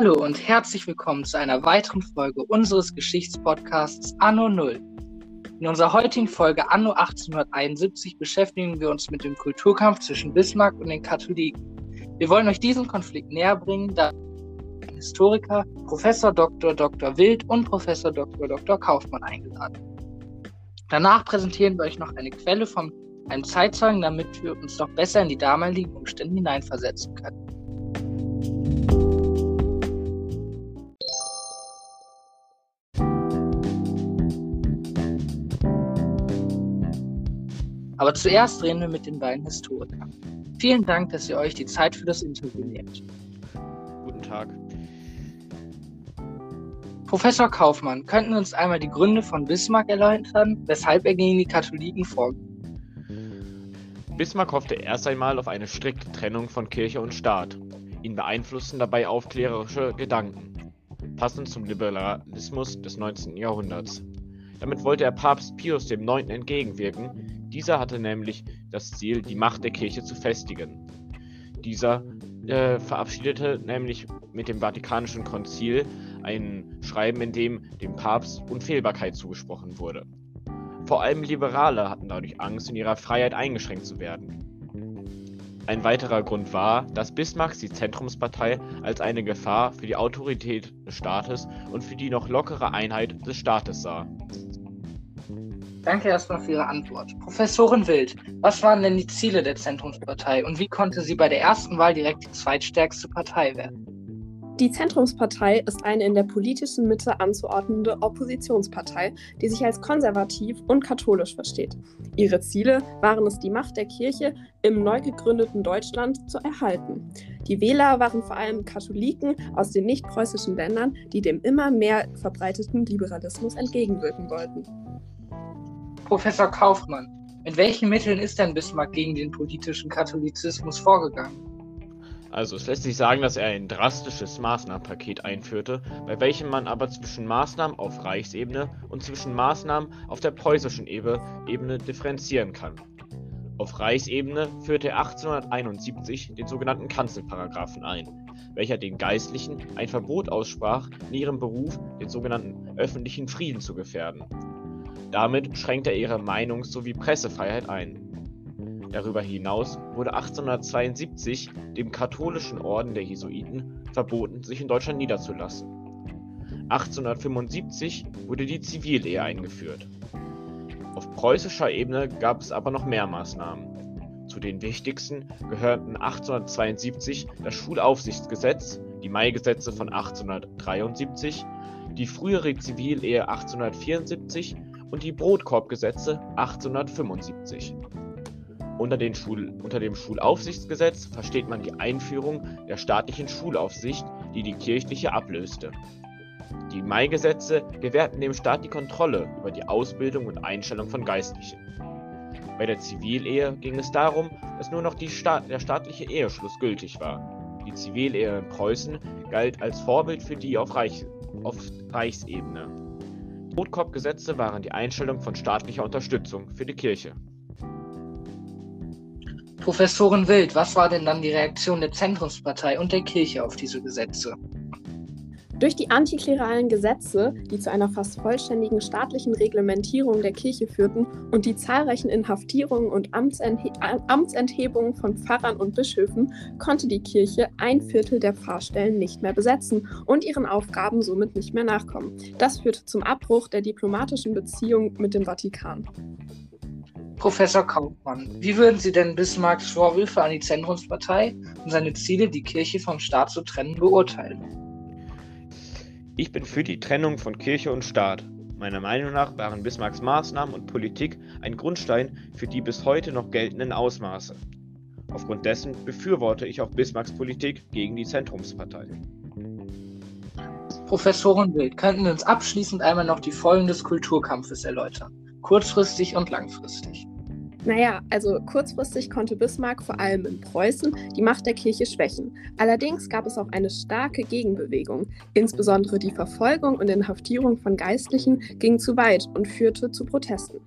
Hallo und herzlich willkommen zu einer weiteren Folge unseres Geschichtspodcasts Anno Null. In unserer heutigen Folge Anno 1871 beschäftigen wir uns mit dem Kulturkampf zwischen Bismarck und den Katholiken. Wir wollen euch diesen Konflikt näher bringen, da Historiker, Professor Dr. Dr. Wild und Professor Dr. Dr. Kaufmann eingeladen. Danach präsentieren wir euch noch eine Quelle von einem Zeitzeugen, damit wir uns noch besser in die damaligen Umstände hineinversetzen können. Aber zuerst reden wir mit den beiden Historikern. Vielen Dank, dass ihr euch die Zeit für das Interview nehmt. Guten Tag. Professor Kaufmann, könnten uns einmal die Gründe von Bismarck erläutern, weshalb er gegen die Katholiken vorging? Bismarck hoffte erst einmal auf eine strikte Trennung von Kirche und Staat. Ihn beeinflussten dabei aufklärerische Gedanken, passend zum Liberalismus des 19. Jahrhunderts. Damit wollte er Papst Pius IX. entgegenwirken, dieser hatte nämlich das Ziel, die Macht der Kirche zu festigen. Dieser äh, verabschiedete nämlich mit dem Vatikanischen Konzil ein Schreiben, in dem dem Papst Unfehlbarkeit zugesprochen wurde. Vor allem Liberale hatten dadurch Angst, in ihrer Freiheit eingeschränkt zu werden. Ein weiterer Grund war, dass Bismarck die Zentrumspartei als eine Gefahr für die Autorität des Staates und für die noch lockere Einheit des Staates sah. Danke erstmal für Ihre Antwort. Professorin Wild, was waren denn die Ziele der Zentrumspartei und wie konnte sie bei der ersten Wahl direkt die zweitstärkste Partei werden? Die Zentrumspartei ist eine in der politischen Mitte anzuordnende Oppositionspartei, die sich als konservativ und katholisch versteht. Ihre Ziele waren es, die Macht der Kirche im neu gegründeten Deutschland zu erhalten. Die Wähler waren vor allem Katholiken aus den nicht-preußischen Ländern, die dem immer mehr verbreiteten Liberalismus entgegenwirken wollten. Professor Kaufmann, mit welchen Mitteln ist denn Bismarck gegen den politischen Katholizismus vorgegangen? Also es lässt sich sagen, dass er ein drastisches Maßnahmenpaket einführte, bei welchem man aber zwischen Maßnahmen auf Reichsebene und zwischen Maßnahmen auf der preußischen Ebene differenzieren kann. Auf Reichsebene führte er 1871 den sogenannten Kanzelparagraphen ein, welcher den Geistlichen ein Verbot aussprach, in ihrem Beruf den sogenannten öffentlichen Frieden zu gefährden. Damit schränkte er ihre Meinungs- sowie Pressefreiheit ein. Darüber hinaus wurde 1872 dem katholischen Orden der Jesuiten verboten, sich in Deutschland niederzulassen. 1875 wurde die Zivilehe eingeführt. Auf preußischer Ebene gab es aber noch mehr Maßnahmen. Zu den wichtigsten gehörten 1872 das Schulaufsichtsgesetz, die Maigesetze von 1873, die frühere Zivilehe 1874 und die Brotkorbgesetze 1875. Unter, Schul unter, dem Schulaufsichtsgesetz versteht man die Einführung der staatlichen Schulaufsicht, die die kirchliche ablöste. Die Maigesetze gewährten dem Staat die Kontrolle über die Ausbildung und Einstellung von Geistlichen. Bei der Zivilehe ging es darum, dass nur noch Sta der staatliche Eheschluss gültig war. Die Zivilehe in Preußen galt als Vorbild für die auf, Reich auf Reichsebene. Brotkorbgesetze waren die Einstellung von staatlicher Unterstützung für die Kirche. Professorin Wild, was war denn dann die Reaktion der Zentrumspartei und der Kirche auf diese Gesetze? Durch die antikleralen Gesetze, die zu einer fast vollständigen staatlichen Reglementierung der Kirche führten und die zahlreichen Inhaftierungen und Amtsenthe Amtsenthebungen von Pfarrern und Bischöfen, konnte die Kirche ein Viertel der Pfarrstellen nicht mehr besetzen und ihren Aufgaben somit nicht mehr nachkommen. Das führte zum Abbruch der diplomatischen Beziehungen mit dem Vatikan. Professor Kaufmann, wie würden Sie denn Bismarcks Vorwürfe an die Zentrumspartei und seine Ziele, die Kirche vom Staat zu trennen, beurteilen? Ich bin für die Trennung von Kirche und Staat. Meiner Meinung nach waren Bismarcks Maßnahmen und Politik ein Grundstein für die bis heute noch geltenden Ausmaße. Aufgrund dessen befürworte ich auch Bismarcks Politik gegen die Zentrumspartei. Professorin Wild, könnten Sie uns abschließend einmal noch die Folgen des Kulturkampfes erläutern, kurzfristig und langfristig? Naja, also kurzfristig konnte Bismarck vor allem in Preußen die Macht der Kirche schwächen. Allerdings gab es auch eine starke Gegenbewegung. Insbesondere die Verfolgung und Inhaftierung von Geistlichen ging zu weit und führte zu Protesten.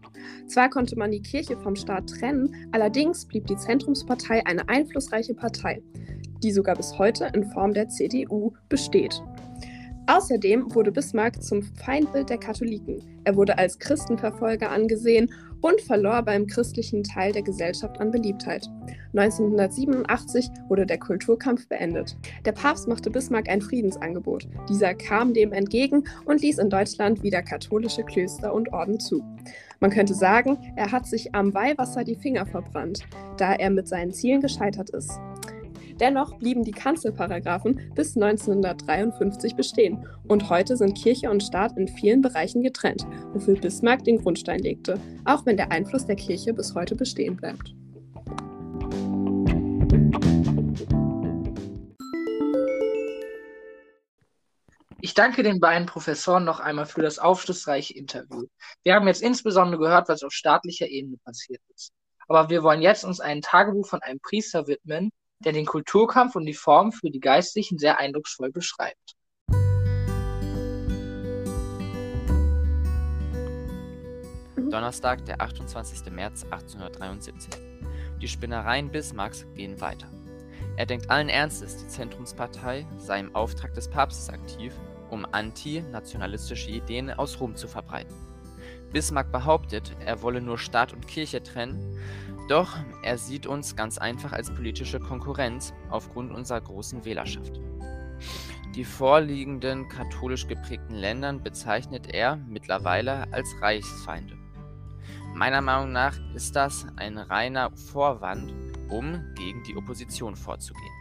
Zwar konnte man die Kirche vom Staat trennen, allerdings blieb die Zentrumspartei eine einflussreiche Partei. die sogar bis heute in Form der CDU besteht. Außerdem wurde Bismarck zum Feindbild der Katholiken. Er wurde als Christenverfolger angesehen und verlor beim christlichen Teil der Gesellschaft an Beliebtheit. 1987 wurde der Kulturkampf beendet. Der Papst machte Bismarck ein Friedensangebot. Dieser kam dem entgegen und ließ in Deutschland wieder katholische Klöster und Orden zu. Man könnte sagen, er hat sich am Weihwasser die Finger verbrannt, da er mit seinen Zielen gescheitert ist. Dennoch blieben die Kanzelparagraphen bis 1953 bestehen und heute sind Kirche und Staat in vielen Bereichen getrennt, wofür Bismarck den Grundstein legte, auch wenn der Einfluss der Kirche bis heute bestehen bleibt. Ich danke den beiden Professoren noch einmal für das aufschlussreiche Interview. Wir haben jetzt insbesondere gehört, was auf staatlicher Ebene passiert ist. Aber wir wollen jetzt uns ein Tagebuch von einem Priester widmen, der den Kulturkampf und die Form für die Geistlichen sehr eindrucksvoll beschreibt. Donnerstag, der 28. März 1873. Die Spinnereien Bismarcks gehen weiter. Er denkt allen Ernstes, die Zentrumspartei sei im Auftrag des Papstes aktiv, um antinationalistische Ideen aus Rom zu verbreiten. Bismarck behauptet, er wolle nur Staat und Kirche trennen, doch er sieht uns ganz einfach als politische Konkurrenz aufgrund unserer großen Wählerschaft. Die vorliegenden katholisch geprägten Länder bezeichnet er mittlerweile als Reichsfeinde. Meiner Meinung nach ist das ein reiner Vorwand, um gegen die Opposition vorzugehen.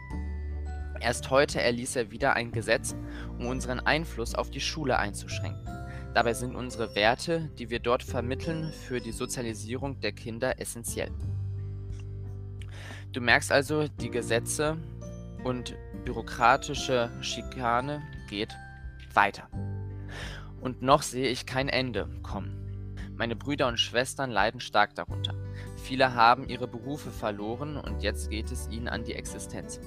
Erst heute erließ er wieder ein Gesetz, um unseren Einfluss auf die Schule einzuschränken. Dabei sind unsere Werte, die wir dort vermitteln, für die Sozialisierung der Kinder essentiell. Du merkst also, die Gesetze und bürokratische Schikane geht weiter. Und noch sehe ich kein Ende kommen. Meine Brüder und Schwestern leiden stark darunter. Viele haben ihre Berufe verloren und jetzt geht es ihnen an die Existenz.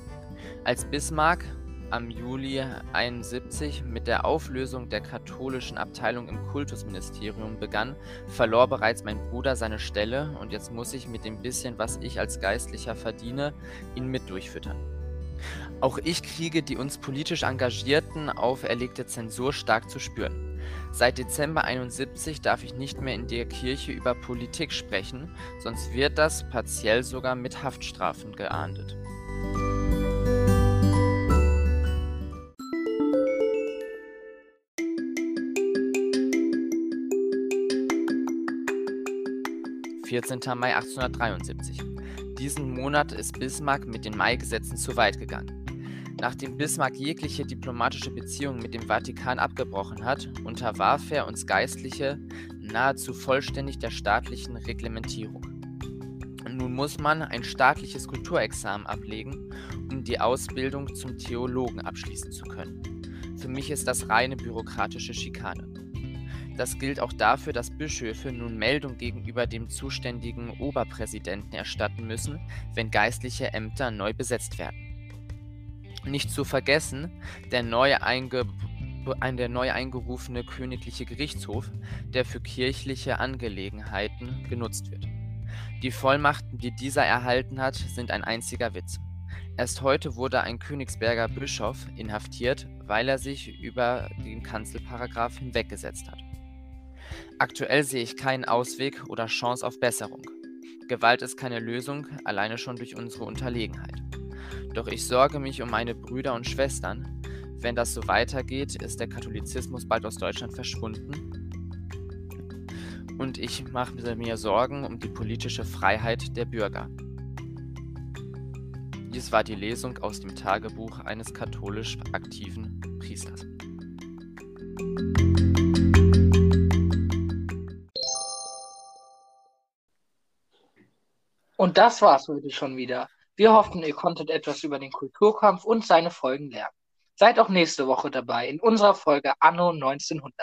Als Bismarck am Juli 71 mit der Auflösung der katholischen Abteilung im Kultusministerium begann, verlor bereits mein Bruder seine Stelle und jetzt muss ich mit dem bisschen, was ich als Geistlicher verdiene, ihn mit durchfüttern. Auch ich kriege die uns politisch Engagierten auferlegte Zensur stark zu spüren. Seit Dezember 71 darf ich nicht mehr in der Kirche über Politik sprechen, sonst wird das partiell sogar mit Haftstrafen geahndet. 14. Mai 1873. Diesen Monat ist Bismarck mit den Mai-Gesetzen zu weit gegangen. Nachdem Bismarck jegliche diplomatische Beziehungen mit dem Vatikan abgebrochen hat, unterwarf er uns Geistliche nahezu vollständig der staatlichen Reglementierung. Nun muss man ein staatliches Kulturexamen ablegen, um die Ausbildung zum Theologen abschließen zu können. Für mich ist das reine bürokratische Schikane. Das gilt auch dafür, dass Bischöfe nun Meldung gegenüber dem zuständigen Oberpräsidenten erstatten müssen, wenn geistliche Ämter neu besetzt werden. Nicht zu vergessen, der neu, einge der neu eingerufene königliche Gerichtshof, der für kirchliche Angelegenheiten genutzt wird. Die Vollmachten, die dieser erhalten hat, sind ein einziger Witz. Erst heute wurde ein Königsberger Bischof inhaftiert, weil er sich über den Kanzelparagraf hinweggesetzt hat. Aktuell sehe ich keinen Ausweg oder Chance auf Besserung. Gewalt ist keine Lösung, alleine schon durch unsere Unterlegenheit. Doch ich sorge mich um meine Brüder und Schwestern. Wenn das so weitergeht, ist der Katholizismus bald aus Deutschland verschwunden. Und ich mache mir Sorgen um die politische Freiheit der Bürger. Dies war die Lesung aus dem Tagebuch eines katholisch aktiven Priesters. Und das war's heute schon wieder. Wir hoffen, ihr konntet etwas über den Kulturkampf und seine Folgen lernen. Seid auch nächste Woche dabei in unserer Folge Anno 1900.